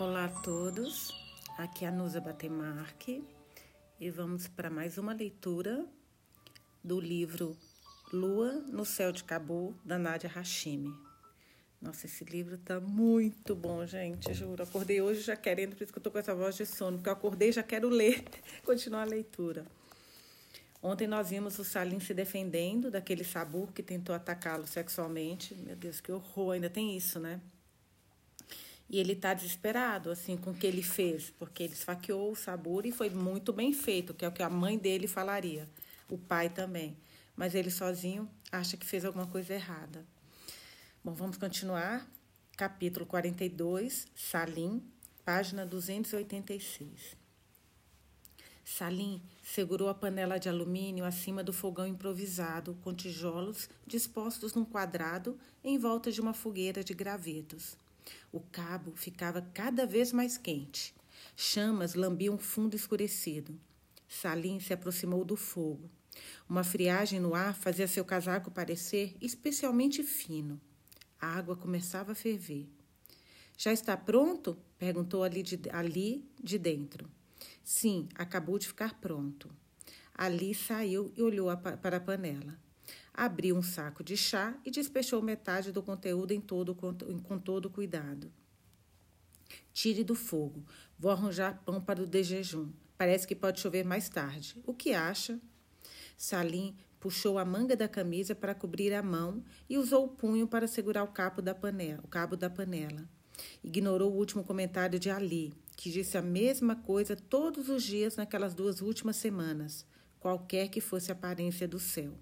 Olá a todos, aqui é a Nusa Batemarque e vamos para mais uma leitura do livro Lua no Céu de Cabo, da Nadia Hashimi. Nossa, esse livro tá muito bom, gente, juro. Acordei hoje já querendo, por isso que eu tô com essa voz de sono, porque eu acordei já quero ler, continuar a leitura. Ontem nós vimos o Salim se defendendo daquele sabur que tentou atacá-lo sexualmente. Meu Deus, que horror, ainda tem isso, né? E ele está desesperado, assim, com o que ele fez, porque ele esfaqueou o Sabur e foi muito bem feito, que é o que a mãe dele falaria, o pai também. Mas ele sozinho acha que fez alguma coisa errada. Bom, vamos continuar. Capítulo 42, Salim, página 286. Salim segurou a panela de alumínio acima do fogão improvisado, com tijolos dispostos num quadrado em volta de uma fogueira de gravetos. O cabo ficava cada vez mais quente. Chamas lambiam fundo escurecido. Salim se aproximou do fogo. Uma friagem no ar fazia seu casaco parecer especialmente fino. A água começava a ferver. Já está pronto? perguntou ali de, ali de dentro. Sim, acabou de ficar pronto. Ali saiu e olhou para a panela. Abriu um saco de chá e despechou metade do conteúdo em todo, com todo cuidado. Tire do fogo. Vou arranjar pão para o de jejum. Parece que pode chover mais tarde. O que acha? Salim puxou a manga da camisa para cobrir a mão e usou o punho para segurar o da panela. O cabo da panela. Ignorou o último comentário de Ali, que disse a mesma coisa todos os dias naquelas duas últimas semanas, qualquer que fosse a aparência do céu.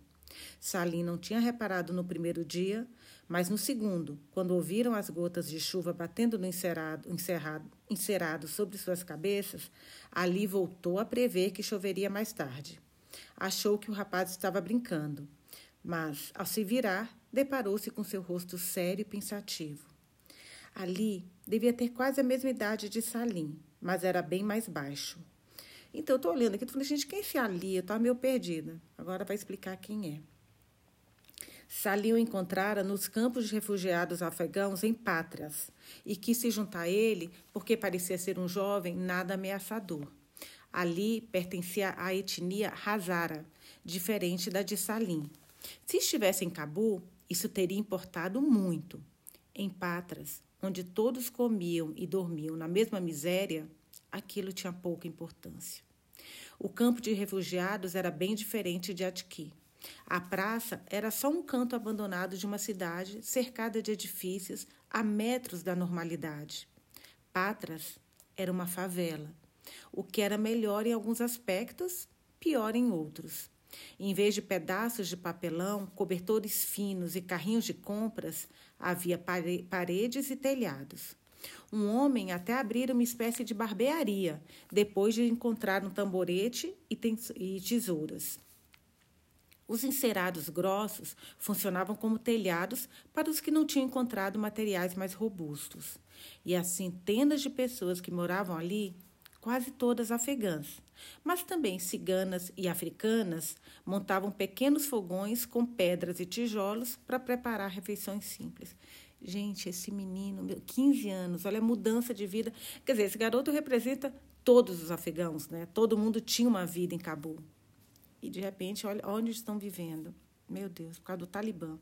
Salim não tinha reparado no primeiro dia, mas no segundo, quando ouviram as gotas de chuva batendo no encerado, encerrado, encerado sobre suas cabeças, Ali voltou a prever que choveria mais tarde. Achou que o rapaz estava brincando, mas, ao se virar, deparou-se com seu rosto sério e pensativo. Ali devia ter quase a mesma idade de Salim, mas era bem mais baixo. Então, eu estou olhando aqui, estou falando, gente, quem é esse Ali? Eu estava meio perdida. Agora vai explicar quem é. Salim o encontrara nos campos de refugiados afegãos em Pátrias e quis se juntar a ele porque parecia ser um jovem nada ameaçador. Ali pertencia à etnia Hazara, diferente da de Salim. Se estivesse em Cabu, isso teria importado muito. Em Patras, onde todos comiam e dormiam na mesma miséria, aquilo tinha pouca importância. O campo de refugiados era bem diferente de Atqui. A praça era só um canto abandonado de uma cidade cercada de edifícios a metros da normalidade. Patras era uma favela, o que era melhor em alguns aspectos, pior em outros. Em vez de pedaços de papelão, cobertores finos e carrinhos de compras, havia paredes e telhados. Um homem até abriu uma espécie de barbearia, depois de encontrar um tamborete e tesouras. Os encerados grossos funcionavam como telhados para os que não tinham encontrado materiais mais robustos. E as centenas de pessoas que moravam ali, quase todas afegãs, mas também ciganas e africanas, montavam pequenos fogões com pedras e tijolos para preparar refeições simples. Gente, esse menino, 15 anos, olha a mudança de vida. Quer dizer, esse garoto representa todos os afegãos, né? Todo mundo tinha uma vida em Cabul. E de repente, olha onde estão vivendo. Meu Deus, por causa do Talibã.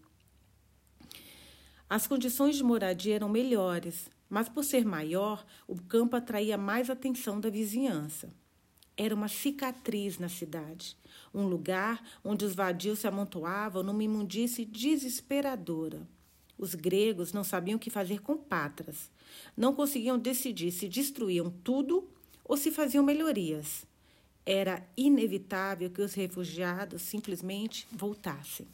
As condições de moradia eram melhores, mas por ser maior, o campo atraía mais atenção da vizinhança. Era uma cicatriz na cidade, um lugar onde os vadios se amontoavam numa imundície desesperadora. Os gregos não sabiam o que fazer com Patras. Não conseguiam decidir se destruíam tudo ou se faziam melhorias. Era inevitável que os refugiados simplesmente voltassem.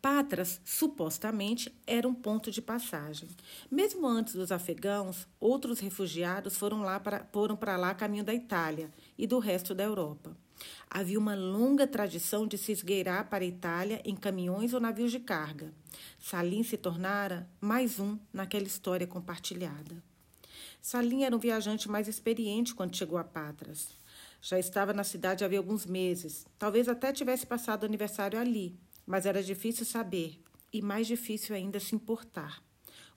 Patras, supostamente, era um ponto de passagem. Mesmo antes dos afegãos, outros refugiados foram, lá para, foram para lá caminho da Itália e do resto da Europa. Havia uma longa tradição de se esgueirar para a Itália em caminhões ou navios de carga. Salim se tornara mais um naquela história compartilhada. Salim era um viajante mais experiente quando chegou a Patras. Já estava na cidade havia alguns meses. Talvez até tivesse passado o aniversário ali, mas era difícil saber e mais difícil ainda se importar.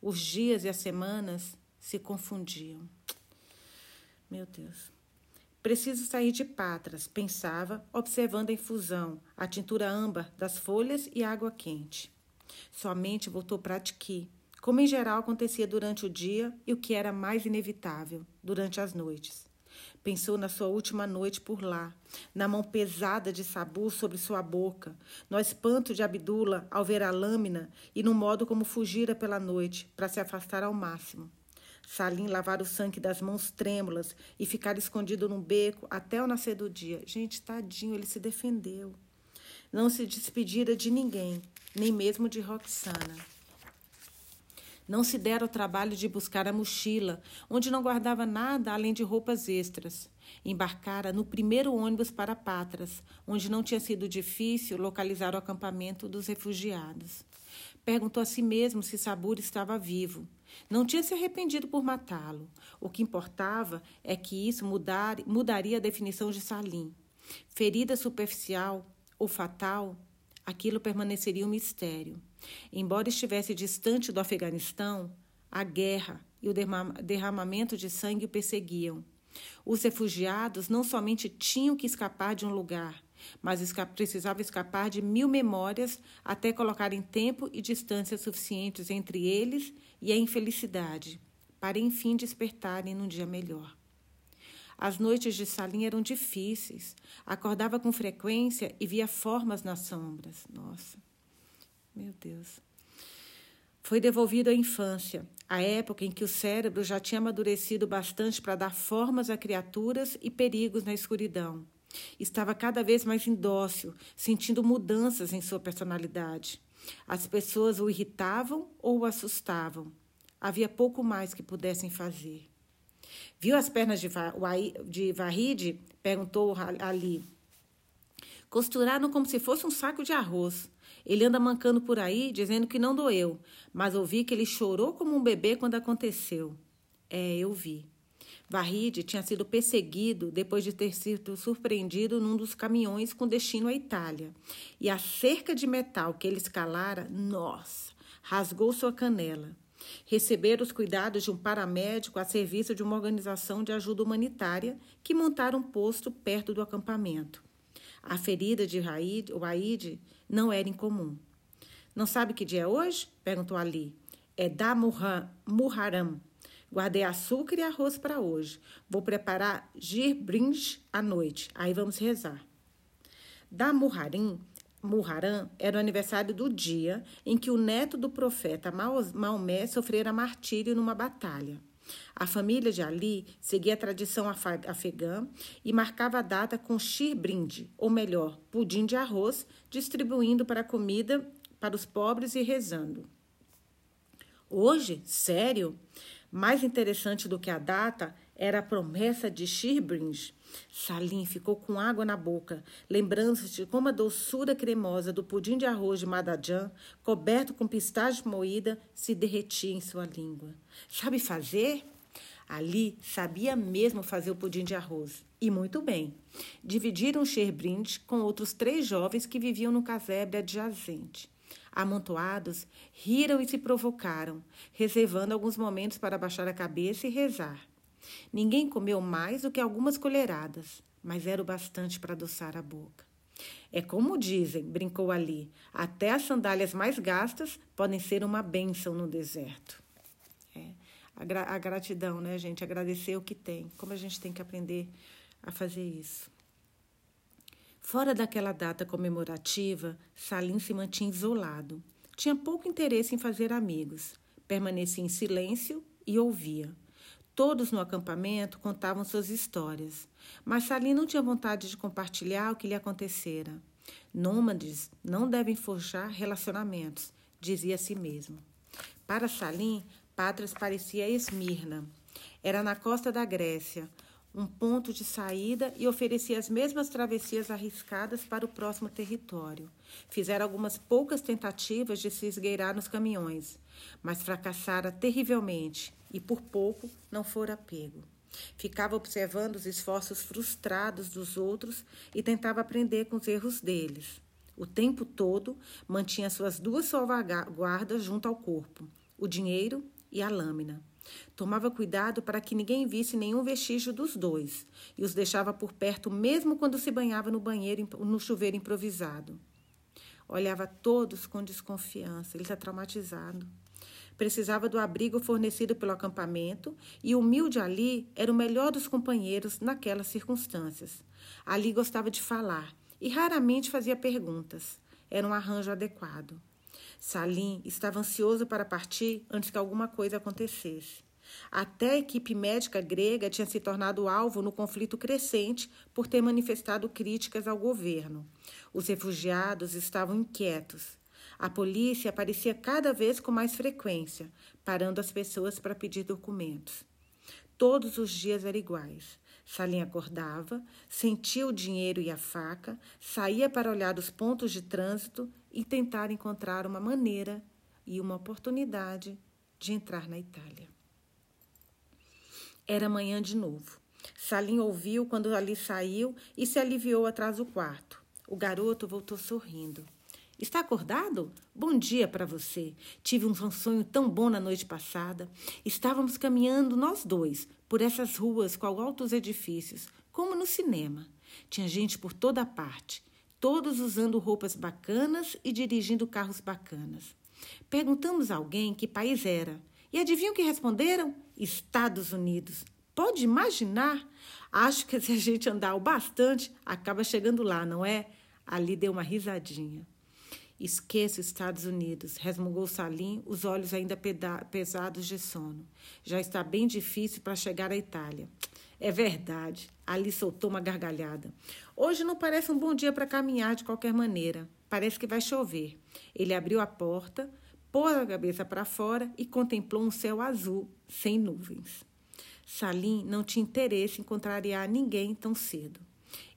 Os dias e as semanas se confundiam. Meu Deus. Preciso sair de Patras, pensava, observando a infusão, a tintura âmbar das folhas e água quente. Sua mente voltou para Atiki, como em geral acontecia durante o dia e o que era mais inevitável, durante as noites. Pensou na sua última noite por lá, na mão pesada de Sabu sobre sua boca, no espanto de Abdullah ao ver a lâmina e no modo como fugira pela noite para se afastar ao máximo. Salim lavar o sangue das mãos trêmulas e ficar escondido num beco até o nascer do dia. Gente, tadinho, ele se defendeu. Não se despedira de ninguém, nem mesmo de Roxana. Não se dera o trabalho de buscar a mochila, onde não guardava nada além de roupas extras. Embarcara no primeiro ônibus para Patras, onde não tinha sido difícil localizar o acampamento dos refugiados. Perguntou a si mesmo se Sabur estava vivo. Não tinha se arrependido por matá-lo. O que importava é que isso mudar, mudaria a definição de Salim. Ferida superficial ou fatal, aquilo permaneceria um mistério. Embora estivesse distante do Afeganistão, a guerra e o derramamento de sangue o perseguiam. Os refugiados não somente tinham que escapar de um lugar, mas esca precisavam escapar de mil memórias até colocarem tempo e distância suficientes entre eles e a infelicidade, para enfim despertarem num dia melhor. As noites de Salim eram difíceis. Acordava com frequência e via formas nas sombras. Nossa, meu Deus. Foi devolvido à infância, a época em que o cérebro já tinha amadurecido bastante para dar formas a criaturas e perigos na escuridão. Estava cada vez mais indócil, sentindo mudanças em sua personalidade. As pessoas o irritavam ou o assustavam. Havia pouco mais que pudessem fazer. Viu as pernas de, de Varride? perguntou Ali. Costuraram como se fosse um saco de arroz. Ele anda mancando por aí, dizendo que não doeu, mas ouvi que ele chorou como um bebê quando aconteceu. É, eu vi. Varride tinha sido perseguido depois de ter sido surpreendido num dos caminhões com destino à Itália. E a cerca de metal que ele escalara, nossa, rasgou sua canela. Receber os cuidados de um paramédico a serviço de uma organização de ajuda humanitária que montaram um posto perto do acampamento. A ferida de Waid não era incomum. Não sabe que dia é hoje? perguntou Ali. É da Muharram, Guardei açúcar e arroz para hoje. Vou preparar girbrinj à noite. Aí vamos rezar. Da Muharim, Muharram era o aniversário do dia em que o neto do profeta Maomé sofrera martírio numa batalha. A família de Ali seguia a tradição afegã e marcava a data com shirbrind, ou melhor, pudim de arroz, distribuindo para comida para os pobres e rezando. Hoje, sério, mais interessante do que a data era a promessa de Shirbringe. Salim ficou com água na boca, lembrando-se de como a doçura cremosa do pudim de arroz de Madadjan, coberto com pistache moída, se derretia em sua língua. Sabe fazer? Ali sabia mesmo fazer o pudim de arroz. E muito bem. Dividiram Sherbrinde com outros três jovens que viviam no casebre adjacente. Amontoados, riram e se provocaram, reservando alguns momentos para baixar a cabeça e rezar. Ninguém comeu mais do que algumas colheradas, mas era o bastante para adoçar a boca. É como dizem, brincou ali, até as sandálias mais gastas podem ser uma bênção no deserto. É, a, gra a gratidão, né, gente? Agradecer o que tem. Como a gente tem que aprender a fazer isso. Fora daquela data comemorativa, Salim se mantinha isolado. Tinha pouco interesse em fazer amigos. Permanecia em silêncio e ouvia. Todos no acampamento contavam suas histórias, mas Salim não tinha vontade de compartilhar o que lhe acontecera. Nômades não devem forjar relacionamentos, dizia a si mesmo. Para Salim, Patras parecia Esmirna. Era na costa da Grécia, um ponto de saída e oferecia as mesmas travessias arriscadas para o próximo território. Fizeram algumas poucas tentativas de se esgueirar nos caminhões, mas fracassara terrivelmente e por pouco não fora pego. Ficava observando os esforços frustrados dos outros e tentava aprender com os erros deles. O tempo todo mantinha suas duas salvaguardas junto ao corpo: o dinheiro e a lâmina. Tomava cuidado para que ninguém visse nenhum vestígio dos dois e os deixava por perto mesmo quando se banhava no banheiro no chuveiro improvisado. Olhava todos com desconfiança, ele está traumatizado. Precisava do abrigo fornecido pelo acampamento e o humilde Ali era o melhor dos companheiros naquelas circunstâncias. Ali gostava de falar e raramente fazia perguntas. Era um arranjo adequado. Salim estava ansioso para partir antes que alguma coisa acontecesse. Até a equipe médica grega tinha se tornado alvo no conflito crescente por ter manifestado críticas ao governo. Os refugiados estavam inquietos. A polícia aparecia cada vez com mais frequência, parando as pessoas para pedir documentos. Todos os dias eram iguais. Salim acordava, sentia o dinheiro e a faca, saía para olhar os pontos de trânsito e tentar encontrar uma maneira e uma oportunidade de entrar na Itália. Era manhã de novo. Salim ouviu quando ali saiu e se aliviou atrás do quarto. O garoto voltou sorrindo. Está acordado? Bom dia para você. Tive um sonho tão bom na noite passada. Estávamos caminhando nós dois por essas ruas com altos edifícios, como no cinema. Tinha gente por toda parte, todos usando roupas bacanas e dirigindo carros bacanas. Perguntamos a alguém que país era. E adivinham que responderam? Estados Unidos. Pode imaginar? Acho que se a gente andar o bastante, acaba chegando lá, não é? Ali deu uma risadinha. Esqueça os Estados Unidos, resmungou Salim, os olhos ainda pesados de sono. Já está bem difícil para chegar à Itália. É verdade. Ali soltou uma gargalhada. Hoje não parece um bom dia para caminhar de qualquer maneira. Parece que vai chover. Ele abriu a porta, pôs a cabeça para fora e contemplou um céu azul, sem nuvens. Salim não tinha interesse em contrariar ninguém tão cedo.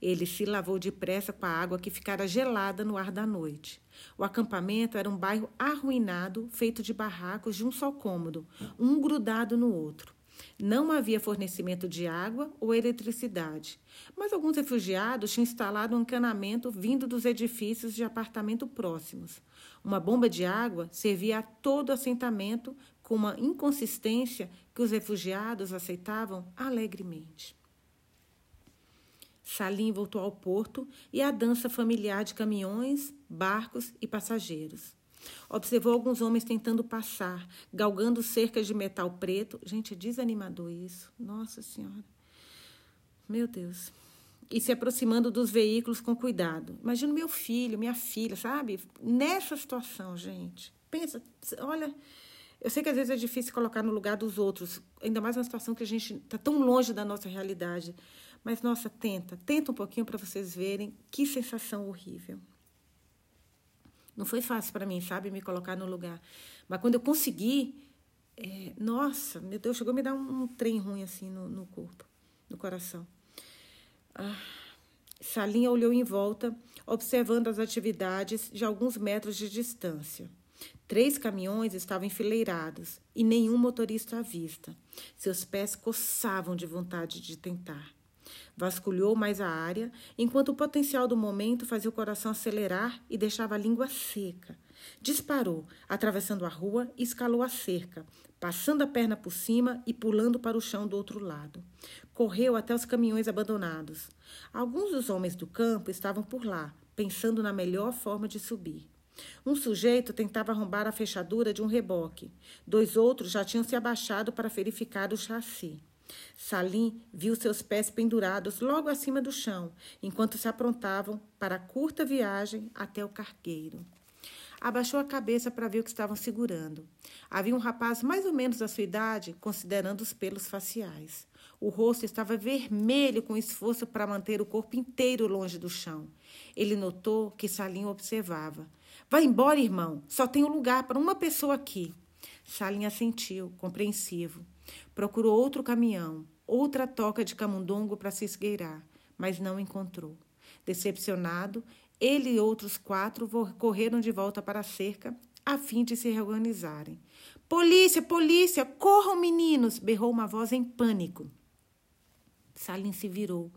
Ele se lavou depressa com a água que ficara gelada no ar da noite. O acampamento era um bairro arruinado, feito de barracos de um só cômodo, um grudado no outro. Não havia fornecimento de água ou eletricidade, mas alguns refugiados tinham instalado um encanamento vindo dos edifícios de apartamento próximos. Uma bomba de água servia a todo o assentamento com uma inconsistência que os refugiados aceitavam alegremente. Salim voltou ao porto e à dança familiar de caminhões, barcos e passageiros. Observou alguns homens tentando passar, galgando cercas de metal preto. Gente, é desanimador isso. Nossa Senhora. Meu Deus e se aproximando dos veículos com cuidado. Imagina meu filho, minha filha, sabe? Nessa situação, gente. Pensa, olha, eu sei que às vezes é difícil colocar no lugar dos outros, ainda mais uma situação que a gente está tão longe da nossa realidade. Mas, nossa, tenta, tenta um pouquinho para vocês verem que sensação horrível. Não foi fácil para mim, sabe, me colocar no lugar. Mas quando eu consegui, é, nossa, meu Deus, chegou a me dar um, um trem ruim assim no, no corpo, no coração. Ah, Salinha olhou em volta, observando as atividades de alguns metros de distância. Três caminhões estavam enfileirados e nenhum motorista à vista. Seus pés coçavam de vontade de tentar. Vasculhou mais a área, enquanto o potencial do momento fazia o coração acelerar e deixava a língua seca. Disparou, atravessando a rua e escalou a cerca, passando a perna por cima e pulando para o chão do outro lado. Correu até os caminhões abandonados. Alguns dos homens do campo estavam por lá, pensando na melhor forma de subir. Um sujeito tentava arrombar a fechadura de um reboque. Dois outros já tinham se abaixado para verificar o chassi. Salim viu seus pés pendurados logo acima do chão, enquanto se aprontavam para a curta viagem até o cargueiro. Abaixou a cabeça para ver o que estavam segurando. Havia um rapaz mais ou menos da sua idade, considerando os pelos faciais. O rosto estava vermelho com esforço para manter o corpo inteiro longe do chão. Ele notou que Salim observava. Vá embora, irmão. Só tem um lugar para uma pessoa aqui. Salim assentiu, compreensivo. Procurou outro caminhão, outra toca de camundongo para se esgueirar, mas não encontrou. Decepcionado, ele e outros quatro correram de volta para a cerca a fim de se reorganizarem. Polícia, polícia, corram, meninos! berrou uma voz em pânico. Salim se virou.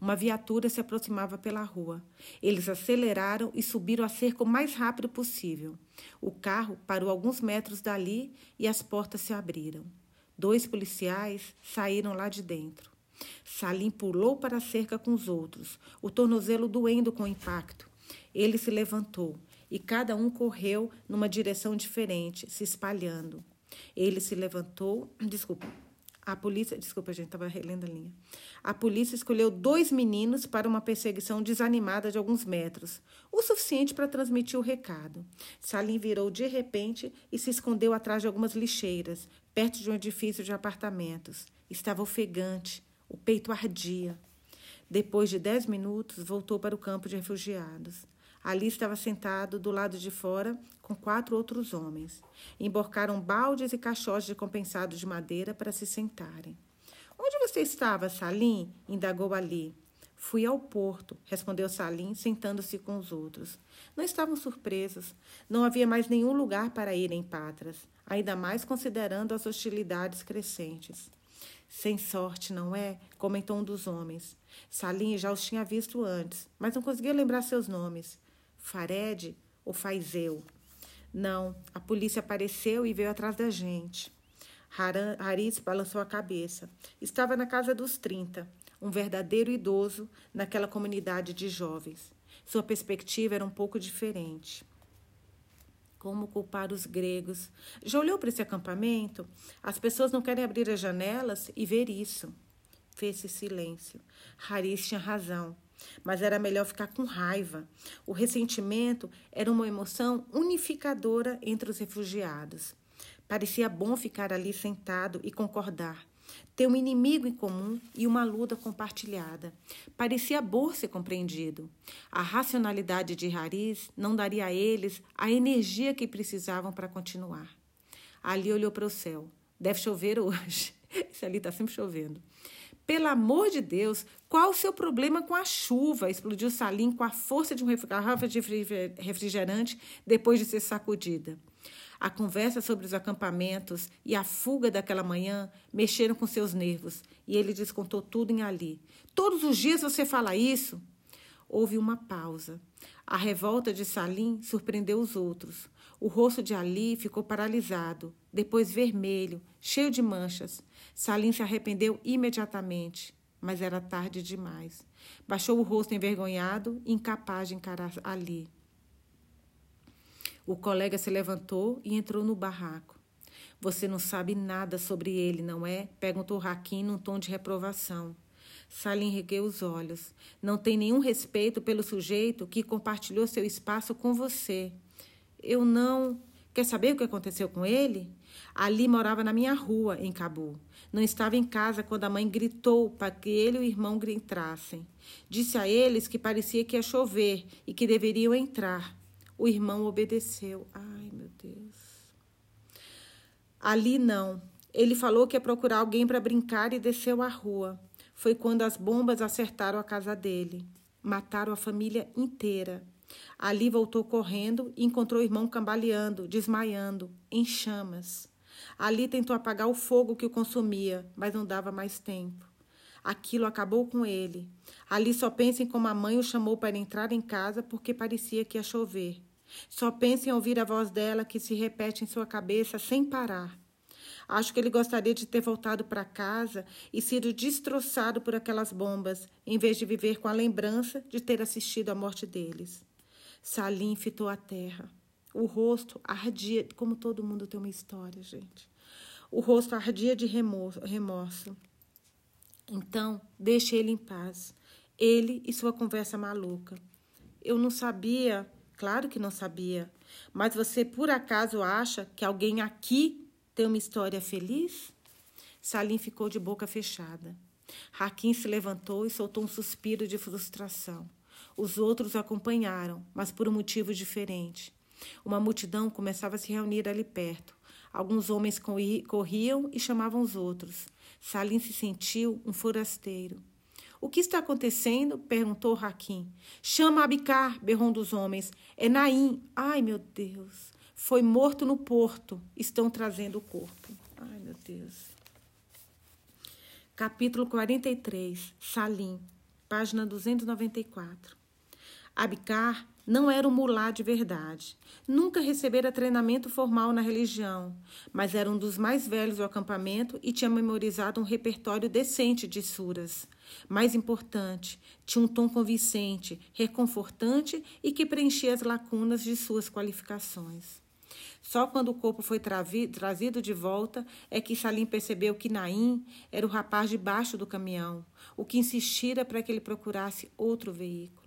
Uma viatura se aproximava pela rua. Eles aceleraram e subiram a cerca o mais rápido possível. O carro parou alguns metros dali e as portas se abriram. Dois policiais saíram lá de dentro. Salim pulou para a cerca com os outros, o tornozelo doendo com o impacto. Ele se levantou e cada um correu numa direção diferente, se espalhando. Ele se levantou, desculpa, a polícia, desculpa, gente, estava relendo a linha. A polícia escolheu dois meninos para uma perseguição desanimada de alguns metros, o suficiente para transmitir o recado. Salim virou de repente e se escondeu atrás de algumas lixeiras, perto de um edifício de apartamentos. Estava ofegante, o peito ardia. Depois de dez minutos, voltou para o campo de refugiados. Ali estava sentado do lado de fora com quatro outros homens. Emborcaram baldes e caixotes de compensado de madeira para se sentarem. Onde você estava, Salim? indagou Ali. Fui ao porto, respondeu Salim, sentando-se com os outros. Não estavam surpresos. Não havia mais nenhum lugar para ir em Patras, ainda mais considerando as hostilidades crescentes. Sem sorte, não é? comentou um dos homens. Salim já os tinha visto antes, mas não conseguia lembrar seus nomes. Fared ou Faizeu? Não, a polícia apareceu e veio atrás da gente. Haris balançou a cabeça. Estava na casa dos 30, um verdadeiro idoso naquela comunidade de jovens. Sua perspectiva era um pouco diferente. Como culpar os gregos? Já olhou para esse acampamento? As pessoas não querem abrir as janelas e ver isso. Fez-se silêncio. Haris tinha razão mas era melhor ficar com raiva. O ressentimento era uma emoção unificadora entre os refugiados. Parecia bom ficar ali sentado e concordar. Ter um inimigo em comum e uma luta compartilhada. Parecia bom ser compreendido. A racionalidade de Haris não daria a eles a energia que precisavam para continuar. Ali olhou para o céu. Deve chover hoje. Isso ali está sempre chovendo. Pelo amor de Deus, qual o seu problema com a chuva? Explodiu Salim com a força de uma garrafa de refrigerante depois de ser sacudida. A conversa sobre os acampamentos e a fuga daquela manhã mexeram com seus nervos e ele descontou tudo em Ali. Todos os dias você fala isso? Houve uma pausa. A revolta de Salim surpreendeu os outros. O rosto de Ali ficou paralisado, depois vermelho, cheio de manchas. Salim se arrependeu imediatamente, mas era tarde demais. Baixou o rosto envergonhado, incapaz de encarar Ali. O colega se levantou e entrou no barraco. Você não sabe nada sobre ele, não é? perguntou Raquim num tom de reprovação. Salim regueu os olhos. Não tem nenhum respeito pelo sujeito que compartilhou seu espaço com você. Eu não. Quer saber o que aconteceu com ele? Ali morava na minha rua, em Cabu. Não estava em casa quando a mãe gritou para que ele e o irmão entrassem. Disse a eles que parecia que ia chover e que deveriam entrar. O irmão obedeceu. Ai, meu Deus. Ali não. Ele falou que ia procurar alguém para brincar e desceu à rua. Foi quando as bombas acertaram a casa dele. Mataram a família inteira. Ali voltou correndo e encontrou o irmão cambaleando, desmaiando, em chamas. Ali tentou apagar o fogo que o consumia, mas não dava mais tempo. Aquilo acabou com ele. Ali só pensa em como a mãe o chamou para entrar em casa porque parecia que ia chover. Só pensa em ouvir a voz dela que se repete em sua cabeça sem parar. Acho que ele gostaria de ter voltado para casa e sido destroçado por aquelas bombas, em vez de viver com a lembrança de ter assistido à morte deles. Salim fitou a terra. O rosto ardia, como todo mundo tem uma história, gente. O rosto ardia de remorso. Então, deixe ele em paz. Ele e sua conversa maluca. Eu não sabia, claro que não sabia, mas você por acaso acha que alguém aqui tem uma história feliz? Salim ficou de boca fechada. Raquim se levantou e soltou um suspiro de frustração. Os outros acompanharam, mas por um motivo diferente. Uma multidão começava a se reunir ali perto. Alguns homens corriam e chamavam os outros. Salim se sentiu um forasteiro. O que está acontecendo? perguntou Raquim. Chama Abicar, berrou um dos homens. É Naim. Ai, meu Deus. Foi morto no porto. Estão trazendo o corpo. Ai, meu Deus. Capítulo 43. Salim. Página 294. Abicar não era um mulá de verdade. Nunca recebera treinamento formal na religião, mas era um dos mais velhos do acampamento e tinha memorizado um repertório decente de suras. Mais importante, tinha um tom convincente, reconfortante e que preenchia as lacunas de suas qualificações. Só quando o corpo foi trazido de volta é que Salim percebeu que Naim era o rapaz debaixo do caminhão, o que insistira para que ele procurasse outro veículo.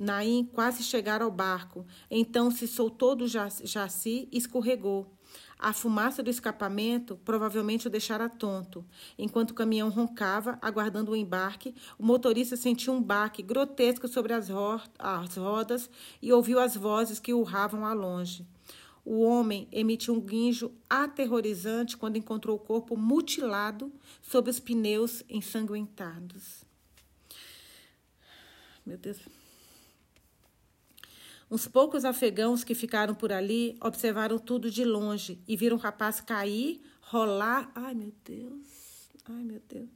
Naim quase chegara ao barco. Então se soltou do jaci e escorregou. A fumaça do escapamento provavelmente o deixara tonto. Enquanto o caminhão roncava, aguardando o embarque, o motorista sentiu um baque grotesco sobre as, ro as rodas e ouviu as vozes que urravam a longe. O homem emitiu um guinjo aterrorizante quando encontrou o corpo mutilado sob os pneus ensanguentados. Meu Deus. Uns poucos afegãos que ficaram por ali observaram tudo de longe e viram o rapaz cair, rolar. Ai, meu Deus, ai, meu Deus.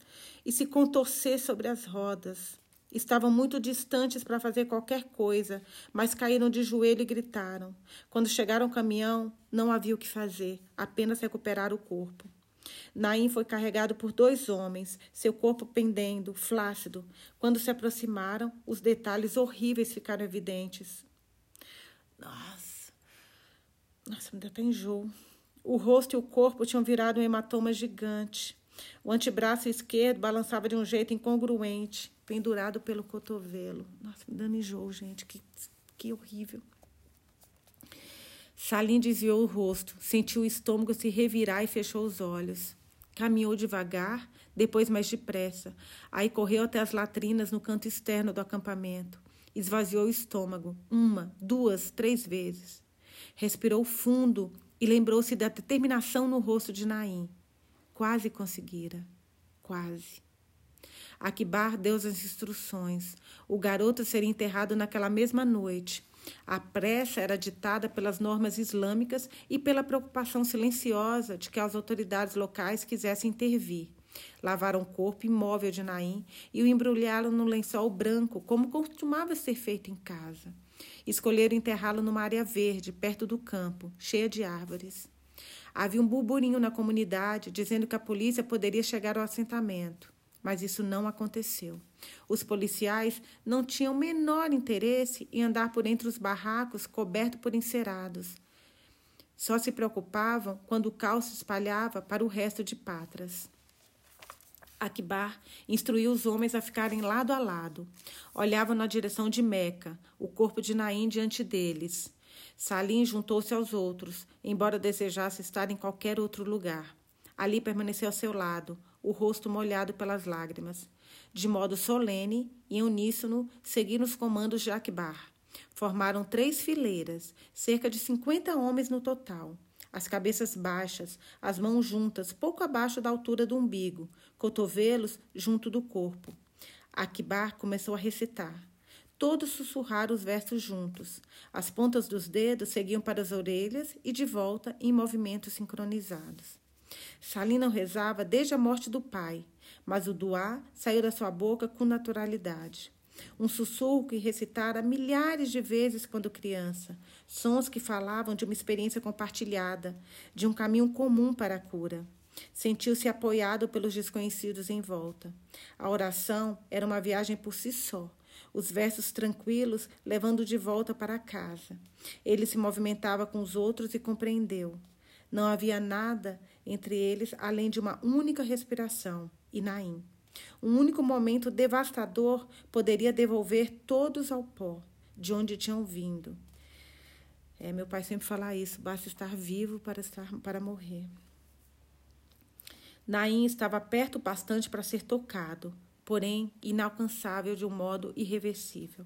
E se contorcer sobre as rodas. Estavam muito distantes para fazer qualquer coisa, mas caíram de joelho e gritaram. Quando chegaram ao caminhão, não havia o que fazer, apenas recuperar o corpo. Naim foi carregado por dois homens, seu corpo pendendo, flácido. Quando se aproximaram, os detalhes horríveis ficaram evidentes. Nossa. Nossa, me deu até enjoo. O rosto e o corpo tinham virado um hematoma gigante. O antebraço esquerdo balançava de um jeito incongruente, pendurado pelo cotovelo. Nossa, me dando enjoo, gente. Que, que horrível. Salim desviou o rosto, sentiu o estômago se revirar e fechou os olhos. Caminhou devagar, depois mais depressa. Aí correu até as latrinas no canto externo do acampamento. Esvaziou o estômago uma, duas, três vezes. Respirou fundo e lembrou-se da determinação no rosto de Naim. Quase conseguira. Quase. Akibar deu as instruções. O garoto seria enterrado naquela mesma noite. A pressa era ditada pelas normas islâmicas e pela preocupação silenciosa de que as autoridades locais quisessem intervir. Lavaram o corpo imóvel de Naim e o embrulharam no lençol branco, como costumava ser feito em casa. Escolheram enterrá-lo numa área verde, perto do campo, cheia de árvores. Havia um burburinho na comunidade dizendo que a polícia poderia chegar ao assentamento, mas isso não aconteceu. Os policiais não tinham o menor interesse em andar por entre os barracos cobertos por encerados. Só se preocupavam quando o caos se espalhava para o resto de Patras. Akbar instruiu os homens a ficarem lado a lado. Olhavam na direção de Meca, o corpo de Naim diante deles. Salim juntou-se aos outros, embora desejasse estar em qualquer outro lugar. Ali permaneceu ao seu lado, o rosto molhado pelas lágrimas. De modo solene e uníssono, seguiram os comandos de Akbar. Formaram três fileiras, cerca de cinquenta homens no total as cabeças baixas, as mãos juntas, pouco abaixo da altura do umbigo, cotovelos junto do corpo. Akbar começou a recitar. Todos sussurraram os versos juntos. As pontas dos dedos seguiam para as orelhas e de volta em movimentos sincronizados. Salim não rezava desde a morte do pai, mas o duá saiu da sua boca com naturalidade. Um sussurro que recitara milhares de vezes quando criança, sons que falavam de uma experiência compartilhada, de um caminho comum para a cura. Sentiu-se apoiado pelos desconhecidos em volta. A oração era uma viagem por si só, os versos tranquilos levando de volta para casa. Ele se movimentava com os outros e compreendeu. Não havia nada entre eles além de uma única respiração, Inaim. Um único momento devastador poderia devolver todos ao pó, de onde tinham vindo. É, meu pai sempre fala isso: basta estar vivo para, estar, para morrer. Naim estava perto bastante para ser tocado, porém inalcançável de um modo irreversível.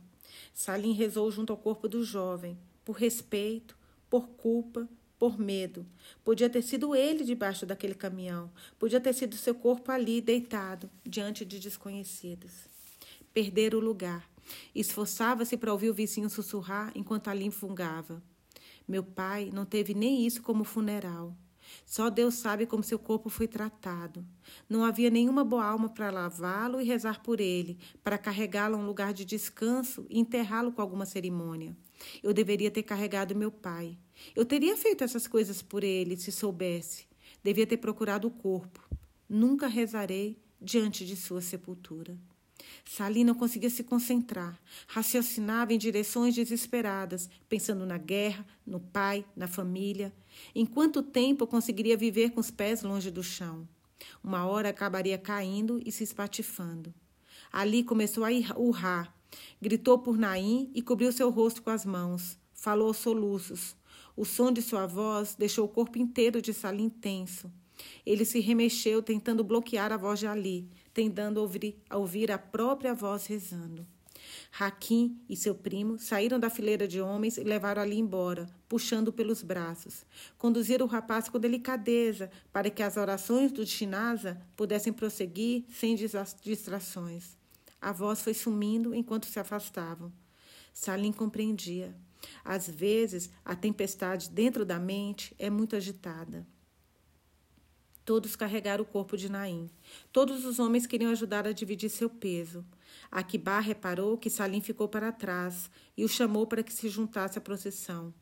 Salim rezou junto ao corpo do jovem, por respeito, por culpa, por medo. Podia ter sido ele debaixo daquele caminhão. Podia ter sido seu corpo ali, deitado, diante de desconhecidos. Perder o lugar. Esforçava-se para ouvir o vizinho sussurrar enquanto ali fungava. Meu pai não teve nem isso como funeral. Só Deus sabe como seu corpo foi tratado. Não havia nenhuma boa alma para lavá-lo e rezar por ele, para carregá-lo a um lugar de descanso e enterrá-lo com alguma cerimônia. Eu deveria ter carregado meu pai. Eu teria feito essas coisas por ele, se soubesse. Devia ter procurado o corpo. Nunca rezarei diante de sua sepultura. Salim não conseguia se concentrar. Raciocinava em direções desesperadas, pensando na guerra, no pai, na família. Em quanto tempo conseguiria viver com os pés longe do chão? Uma hora acabaria caindo e se espatifando. Ali começou a urrar. Gritou por Naim e cobriu seu rosto com as mãos. Falou aos soluços. O som de sua voz deixou o corpo inteiro de Salim tenso. Ele se remexeu, tentando bloquear a voz de Ali, tentando ouvir, ouvir a própria voz rezando. Raquim e seu primo saíram da fileira de homens e levaram Ali embora, puxando pelos braços. Conduziram o rapaz com delicadeza para que as orações do Chinasa pudessem prosseguir sem distrações. A voz foi sumindo enquanto se afastavam. Salim compreendia. Às vezes, a tempestade dentro da mente é muito agitada. Todos carregaram o corpo de Naim. Todos os homens queriam ajudar a dividir seu peso. Akibar reparou que Salim ficou para trás e o chamou para que se juntasse à procissão.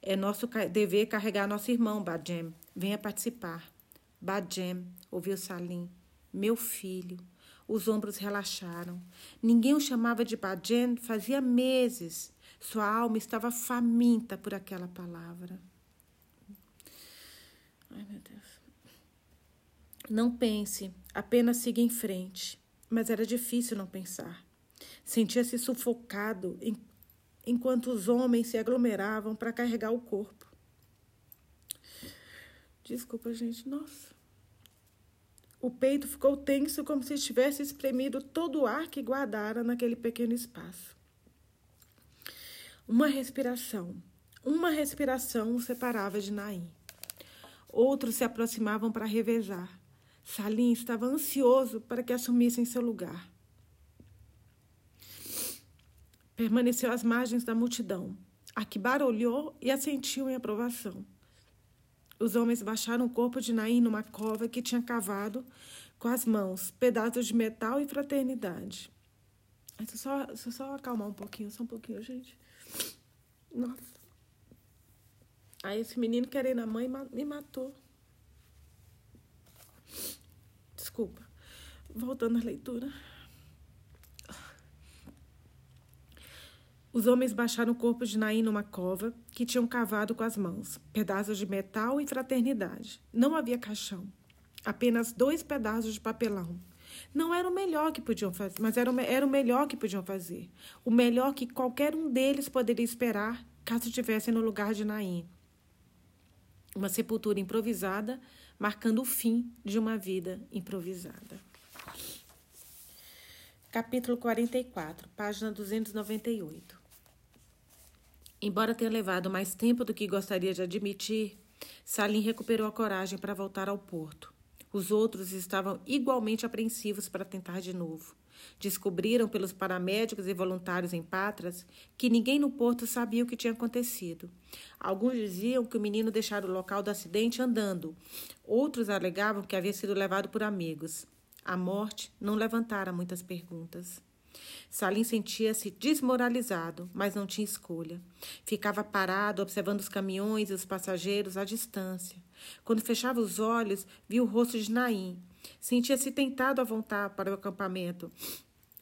É nosso dever carregar nosso irmão, Badjem. Venha participar. Badjem, ouviu Salim. Meu filho. Os ombros relaxaram. Ninguém o chamava de Badjem fazia meses. Sua alma estava faminta por aquela palavra. Ai, meu Deus. Não pense, apenas siga em frente. Mas era difícil não pensar. Sentia-se sufocado em, enquanto os homens se aglomeravam para carregar o corpo. Desculpa, gente. Nossa. O peito ficou tenso como se tivesse espremido todo o ar que guardara naquele pequeno espaço. Uma respiração, uma respiração o separava de Naim. Outros se aproximavam para revezar. Salim estava ansioso para que assumissem seu lugar. Permaneceu às margens da multidão. Akibar olhou e assentiu em aprovação. Os homens baixaram o corpo de Naim numa cova que tinha cavado com as mãos, pedaços de metal e fraternidade. Deixa eu só, só acalmar um pouquinho, só um pouquinho, gente. Nossa. Aí esse menino querendo a mãe me matou. Desculpa. Voltando à leitura. Os homens baixaram o corpo de Naim numa cova que tinham cavado com as mãos, pedaços de metal e fraternidade. Não havia caixão, apenas dois pedaços de papelão. Não era o melhor que podiam fazer, mas era o, era o melhor que podiam fazer. O melhor que qualquer um deles poderia esperar caso estivessem no lugar de Naim. Uma sepultura improvisada marcando o fim de uma vida improvisada. Capítulo 44, página 298. Embora tenha levado mais tempo do que gostaria de admitir, Salim recuperou a coragem para voltar ao porto. Os outros estavam igualmente apreensivos para tentar de novo. Descobriram pelos paramédicos e voluntários em Patras que ninguém no porto sabia o que tinha acontecido. Alguns diziam que o menino deixara o local do acidente andando. Outros alegavam que havia sido levado por amigos. A morte não levantara muitas perguntas. Salim sentia-se desmoralizado, mas não tinha escolha. Ficava parado, observando os caminhões e os passageiros à distância. Quando fechava os olhos, via o rosto de Naim. Sentia-se tentado a voltar para o acampamento,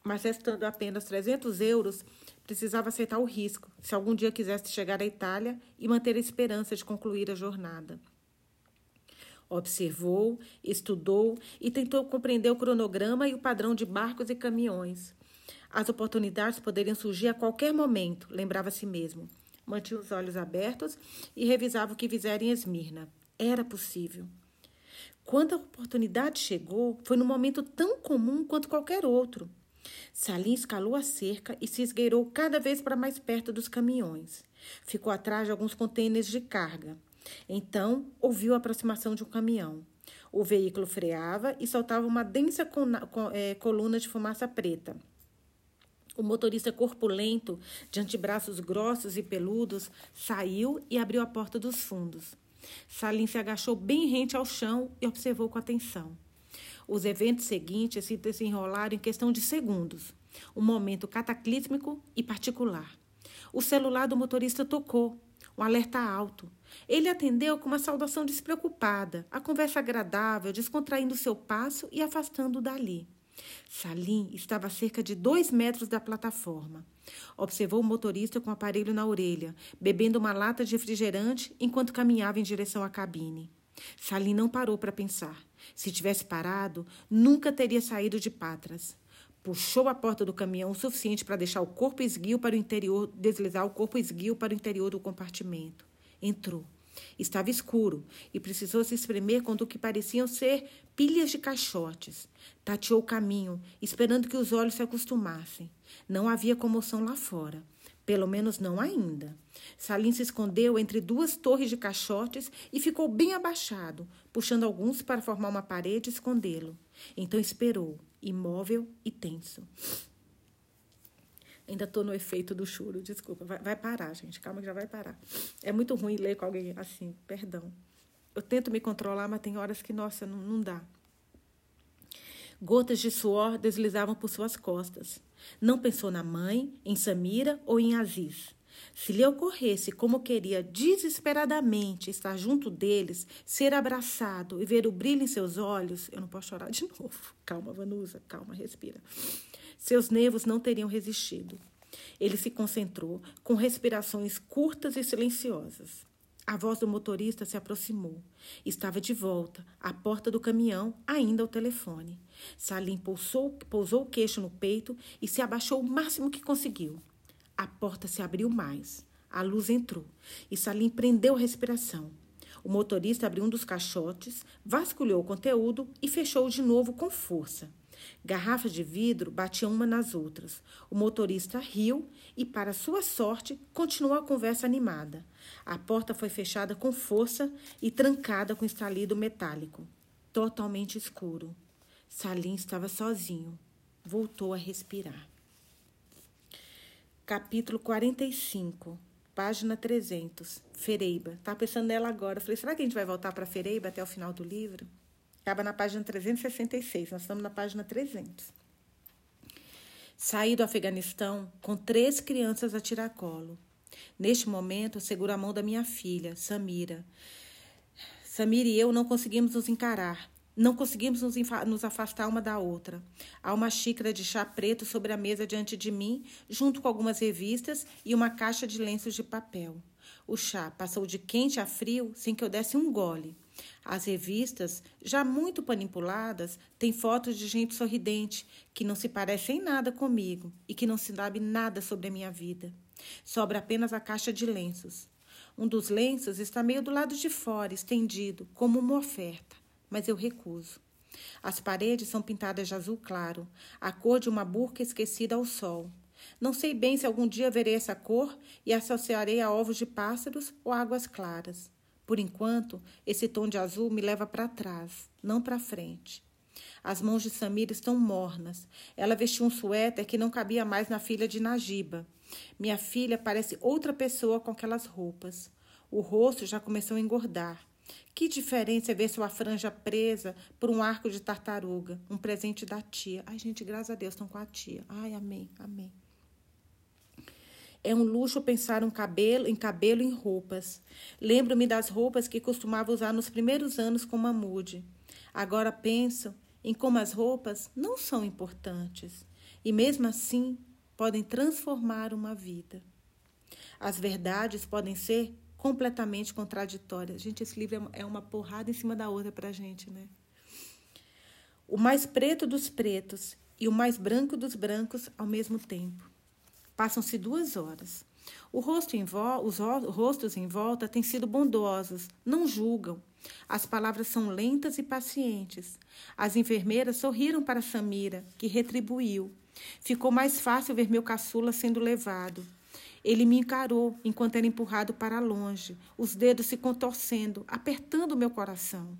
mas restando apenas 300 euros, precisava aceitar o risco, se algum dia quisesse chegar à Itália e manter a esperança de concluir a jornada. Observou, estudou e tentou compreender o cronograma e o padrão de barcos e caminhões. As oportunidades poderiam surgir a qualquer momento, lembrava a si mesmo. Mantinha os olhos abertos e revisava o que fizera em Esmirna. Era possível. Quando a oportunidade chegou, foi num momento tão comum quanto qualquer outro. Salim escalou a cerca e se esgueirou cada vez para mais perto dos caminhões. Ficou atrás de alguns contêineres de carga. Então, ouviu a aproximação de um caminhão. O veículo freava e soltava uma densa é, coluna de fumaça preta. O motorista corpulento, de antebraços grossos e peludos, saiu e abriu a porta dos fundos. Salim se agachou bem rente ao chão e observou com atenção. Os eventos seguintes se desenrolaram em questão de segundos, um momento cataclísmico e particular. O celular do motorista tocou, um alerta alto. Ele atendeu com uma saudação despreocupada, a conversa agradável, descontraindo seu passo e afastando-o dali. Salim estava a cerca de dois metros da plataforma. Observou o motorista com o aparelho na orelha, bebendo uma lata de refrigerante enquanto caminhava em direção à cabine. Salim não parou para pensar. Se tivesse parado, nunca teria saído de Patras. Puxou a porta do caminhão o suficiente para deixar o corpo esguio para o interior, deslizar o corpo esguio para o interior do compartimento. Entrou. Estava escuro e precisou se espremer contra o que pareciam ser pilhas de caixotes. Tateou o caminho, esperando que os olhos se acostumassem. Não havia comoção lá fora. Pelo menos não ainda. Salim se escondeu entre duas torres de caixotes e ficou bem abaixado, puxando alguns para formar uma parede e escondê-lo. Então esperou, imóvel e tenso. Ainda estou no efeito do choro, desculpa. Vai, vai, parar, gente. Calma que já vai parar. É muito ruim ler com alguém assim, perdão. Eu tento me controlar, mas tem horas que, nossa, não, não dá. Gotas de suor deslizavam por suas costas. Não pensou na mãe, em Samira ou em Aziz. Se lhe ocorresse como queria desesperadamente estar junto deles, ser abraçado e ver o brilho em seus olhos, eu não posso chorar de novo. Calma, Vanusa, calma, respira. Seus nervos não teriam resistido. Ele se concentrou, com respirações curtas e silenciosas. A voz do motorista se aproximou. Estava de volta, à porta do caminhão, ainda ao telefone. Salim pousou, pousou o queixo no peito e se abaixou o máximo que conseguiu. A porta se abriu mais. A luz entrou e Salim prendeu a respiração. O motorista abriu um dos caixotes, vasculhou o conteúdo e fechou de novo com força. Garrafas de vidro batiam uma nas outras. O motorista riu e, para sua sorte, continuou a conversa animada. A porta foi fechada com força e trancada com estalido metálico. Totalmente escuro. Salim estava sozinho. Voltou a respirar. Capítulo 45, página 300. Fereiba. Estava pensando nela agora. Falei, será que a gente vai voltar para Fereiba até o final do livro? Acaba na página 366, nós estamos na página 300. Saí do Afeganistão com três crianças a tiracolo. Neste momento, seguro a mão da minha filha, Samira. Samira e eu não conseguimos nos encarar. Não conseguimos nos afastar uma da outra. Há uma xícara de chá preto sobre a mesa diante de mim, junto com algumas revistas e uma caixa de lenços de papel. O chá passou de quente a frio sem que eu desse um gole. As revistas, já muito manipuladas, têm fotos de gente sorridente que não se parece em nada comigo e que não se sabe nada sobre a minha vida. Sobra apenas a caixa de lenços. Um dos lenços está meio do lado de fora, estendido, como uma oferta, mas eu recuso. As paredes são pintadas de azul claro, a cor de uma burca esquecida ao sol. Não sei bem se algum dia verei essa cor e associarei a ovos de pássaros ou águas claras. Por enquanto, esse tom de azul me leva para trás, não para frente. As mãos de Samira estão mornas. Ela vestiu um suéter que não cabia mais na filha de Najiba. Minha filha parece outra pessoa com aquelas roupas. O rosto já começou a engordar. Que diferença é ver sua franja presa por um arco de tartaruga, um presente da tia. Ai, gente, graças a Deus estão com a tia. Ai, amém, amém. É um luxo pensar um cabelo, em cabelo em roupas. Lembro-me das roupas que costumava usar nos primeiros anos com Mamude. Agora penso em como as roupas não são importantes e, mesmo assim, podem transformar uma vida. As verdades podem ser completamente contraditórias. Gente, esse livro é uma porrada em cima da outra para gente, né? O mais preto dos pretos e o mais branco dos brancos ao mesmo tempo. Passam-se duas horas. O rosto os rostos em volta têm sido bondosos, não julgam. As palavras são lentas e pacientes. As enfermeiras sorriram para Samira, que retribuiu. Ficou mais fácil ver meu caçula sendo levado. Ele me encarou enquanto era empurrado para longe, os dedos se contorcendo, apertando meu coração.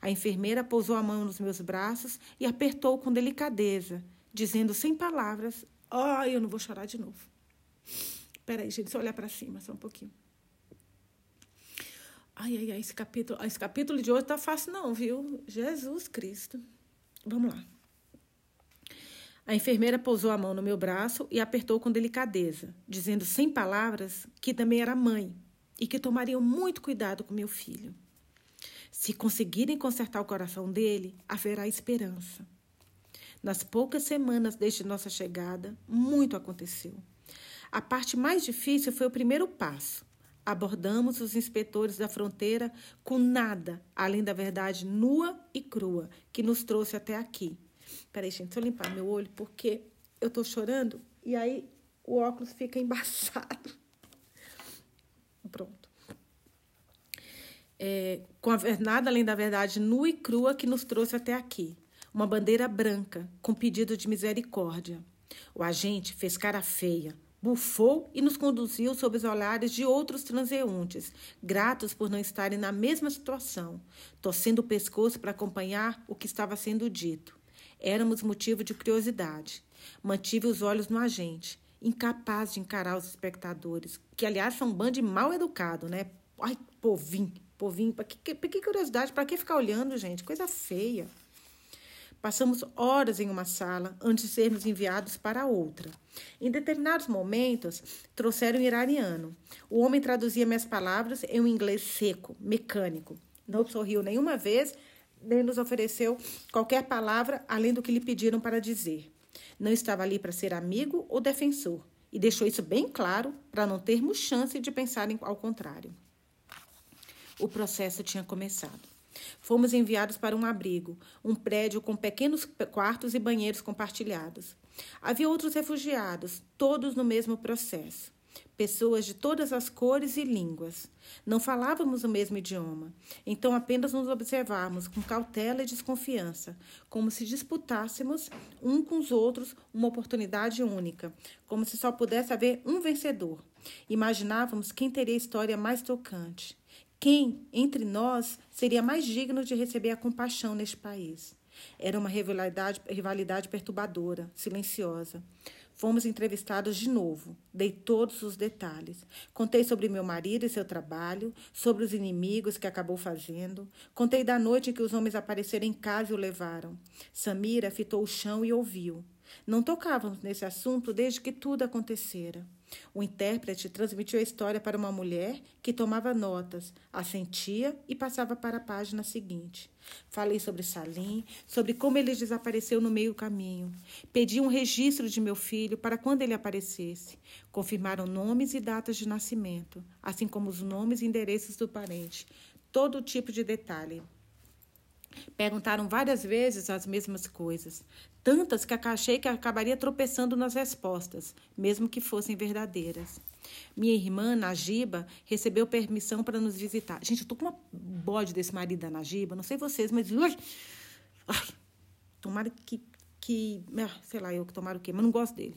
A enfermeira pousou a mão nos meus braços e apertou com delicadeza, dizendo sem palavras Ai, oh, eu não vou chorar de novo. Peraí, gente, só olhar para cima, só um pouquinho. Ai, ai, ai, esse capítulo, esse capítulo de hoje tá fácil não, viu? Jesus Cristo. Vamos lá. A enfermeira pousou a mão no meu braço e apertou com delicadeza, dizendo sem palavras que também era mãe e que tomariam muito cuidado com meu filho. Se conseguirem consertar o coração dele, haverá esperança. Nas poucas semanas desde nossa chegada, muito aconteceu. A parte mais difícil foi o primeiro passo, abordamos os inspetores da fronteira com nada além da verdade nua e crua que nos trouxe até aqui. Peraí, gente, deixa eu limpar meu olho porque eu tô chorando e aí o óculos fica embaçado. Pronto. É, com a nada além da verdade nua e crua que nos trouxe até aqui. Uma bandeira branca com pedido de misericórdia. O agente fez cara feia, bufou e nos conduziu sob os olhares de outros transeuntes, gratos por não estarem na mesma situação, torcendo o pescoço para acompanhar o que estava sendo dito. Éramos motivo de curiosidade. Mantive os olhos no agente, incapaz de encarar os espectadores, que, aliás, são um bando de mal educado, né? Ai, povinho, povinho. Para que, que curiosidade? Para que ficar olhando, gente? Coisa feia. Passamos horas em uma sala antes de sermos enviados para outra. Em determinados momentos, trouxeram um iraniano. O homem traduzia minhas palavras em um inglês seco, mecânico. Não sorriu nenhuma vez, nem nos ofereceu qualquer palavra além do que lhe pediram para dizer. Não estava ali para ser amigo ou defensor, e deixou isso bem claro para não termos chance de pensar ao contrário. O processo tinha começado. Fomos enviados para um abrigo, um prédio com pequenos quartos e banheiros compartilhados. Havia outros refugiados, todos no mesmo processo. Pessoas de todas as cores e línguas. Não falávamos o mesmo idioma, então apenas nos observávamos com cautela e desconfiança, como se disputássemos um com os outros uma oportunidade única, como se só pudesse haver um vencedor. Imaginávamos quem teria a história mais tocante. Quem, entre nós, seria mais digno de receber a compaixão neste país? Era uma rivalidade, rivalidade perturbadora, silenciosa. Fomos entrevistados de novo. Dei todos os detalhes. Contei sobre meu marido e seu trabalho, sobre os inimigos que acabou fazendo. Contei da noite em que os homens apareceram em casa e o levaram. Samira fitou o chão e ouviu. Não tocávamos nesse assunto desde que tudo acontecera. O intérprete transmitiu a história para uma mulher que tomava notas, assentia e passava para a página seguinte. Falei sobre Salim, sobre como ele desapareceu no meio do caminho. Pedi um registro de meu filho para quando ele aparecesse. Confirmaram nomes e datas de nascimento, assim como os nomes e endereços do parente. Todo tipo de detalhe. Perguntaram várias vezes as mesmas coisas, tantas que achei que acabaria tropeçando nas respostas, mesmo que fossem verdadeiras. Minha irmã, Nagiba, recebeu permissão para nos visitar. Gente, eu tô com uma bode desse marido da Nagiba, não sei vocês, mas. Ai, tomara que, que. Ah, sei lá, eu que tomara o quê, mas não gosto dele.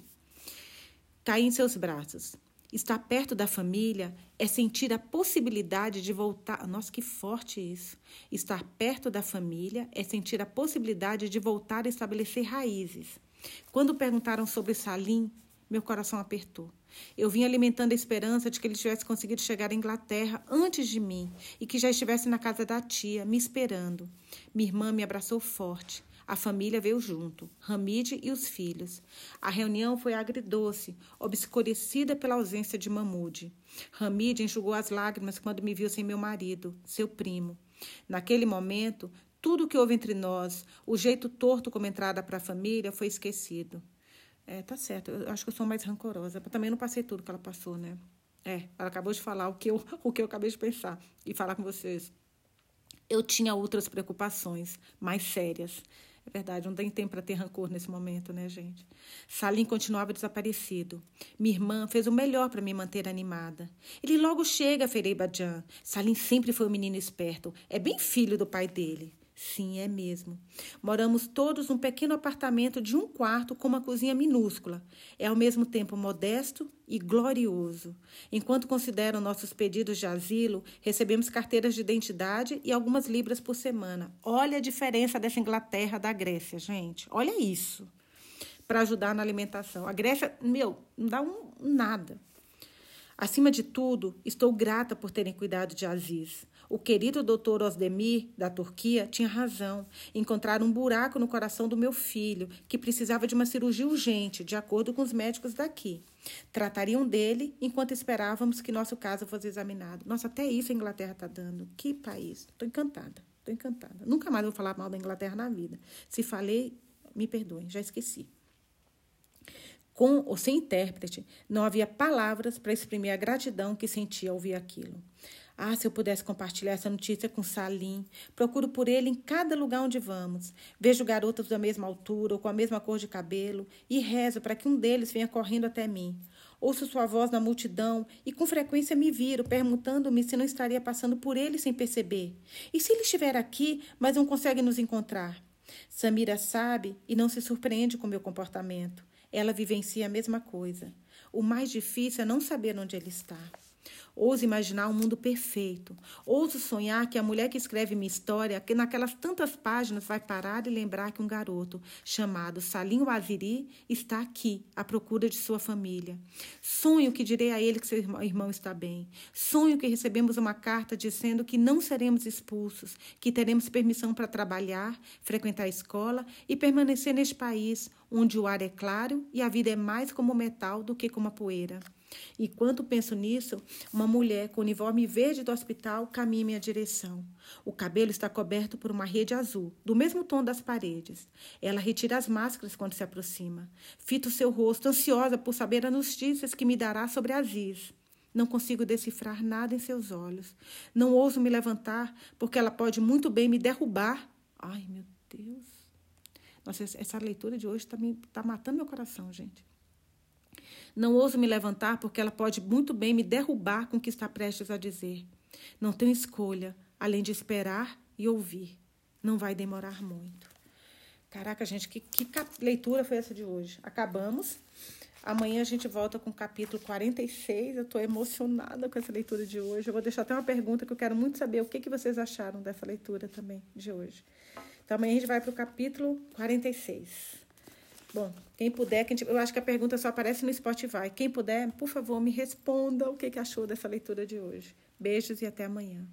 Caí em seus braços. Estar perto da família é sentir a possibilidade de voltar. Nossa, que forte isso! Estar perto da família é sentir a possibilidade de voltar a estabelecer raízes. Quando perguntaram sobre Salim, meu coração apertou. Eu vim alimentando a esperança de que ele tivesse conseguido chegar à Inglaterra antes de mim e que já estivesse na casa da tia, me esperando. Minha irmã me abraçou forte. A família veio junto, Hamid e os filhos. A reunião foi agridoce, obscurecida pela ausência de Mahmoud. Hamid enxugou as lágrimas quando me viu sem meu marido, seu primo. Naquele momento, tudo o que houve entre nós, o jeito torto como entrada para a família, foi esquecido. É, tá certo. Eu acho que eu sou mais rancorosa. Eu também não passei tudo que ela passou, né? É, ela acabou de falar o que eu, o que eu acabei de pensar e falar com vocês. Eu tinha outras preocupações mais sérias. É verdade, não tem tempo para ter rancor nesse momento, né, gente? Salim continuava desaparecido. Minha irmã fez o melhor para me manter animada. Ele logo chega, Fereibajan. Salim sempre foi um menino esperto. É bem filho do pai dele. Sim, é mesmo. Moramos todos num pequeno apartamento de um quarto com uma cozinha minúscula. É ao mesmo tempo modesto e glorioso. Enquanto consideram nossos pedidos de asilo, recebemos carteiras de identidade e algumas libras por semana. Olha a diferença dessa Inglaterra da Grécia, gente. Olha isso. Para ajudar na alimentação. A Grécia, meu, não dá um nada. Acima de tudo, estou grata por terem cuidado de Aziz. O querido doutor Osdemir, da Turquia, tinha razão. Encontraram um buraco no coração do meu filho, que precisava de uma cirurgia urgente, de acordo com os médicos daqui. Tratariam dele enquanto esperávamos que nosso caso fosse examinado. Nossa, até isso a Inglaterra está dando. Que país. Estou encantada. Estou encantada. Nunca mais vou falar mal da Inglaterra na vida. Se falei, me perdoem, já esqueci. Com ou sem intérprete, não havia palavras para exprimir a gratidão que sentia ao ouvir aquilo. Ah, se eu pudesse compartilhar essa notícia com Salim. Procuro por ele em cada lugar onde vamos. Vejo garotas da mesma altura ou com a mesma cor de cabelo e rezo para que um deles venha correndo até mim. Ouço sua voz na multidão e com frequência me viro, perguntando-me se não estaria passando por ele sem perceber. E se ele estiver aqui, mas não consegue nos encontrar? Samira sabe e não se surpreende com meu comportamento. Ela vivencia a mesma coisa. O mais difícil é não saber onde ele está. Ouso imaginar um mundo perfeito. Ouso sonhar que a mulher que escreve minha história, que naquelas tantas páginas vai parar e lembrar que um garoto chamado Salim Waziri está aqui à procura de sua família. Sonho que direi a ele que seu irmão está bem. Sonho que recebemos uma carta dizendo que não seremos expulsos, que teremos permissão para trabalhar, frequentar a escola e permanecer neste país onde o ar é claro e a vida é mais como metal do que como a poeira. E quando penso nisso, uma mulher com uniforme verde do hospital caminha em minha direção. O cabelo está coberto por uma rede azul, do mesmo tom das paredes. Ela retira as máscaras quando se aproxima. Fito seu rosto, ansiosa por saber as notícias que me dará sobre Aziz. Não consigo decifrar nada em seus olhos. Não ouso me levantar, porque ela pode muito bem me derrubar. Ai, meu Deus. Nossa, essa leitura de hoje está tá matando meu coração, gente. Não ouso me levantar porque ela pode muito bem me derrubar com o que está prestes a dizer. Não tenho escolha além de esperar e ouvir. Não vai demorar muito. Caraca, gente, que, que leitura foi essa de hoje? Acabamos. Amanhã a gente volta com o capítulo 46. Eu estou emocionada com essa leitura de hoje. Eu vou deixar até uma pergunta que eu quero muito saber o que, que vocês acharam dessa leitura também de hoje. Então amanhã a gente vai para o capítulo 46. Bom, quem puder, quem eu acho que a pergunta só aparece no Spotify. Quem puder, por favor, me responda o que achou dessa leitura de hoje. Beijos e até amanhã.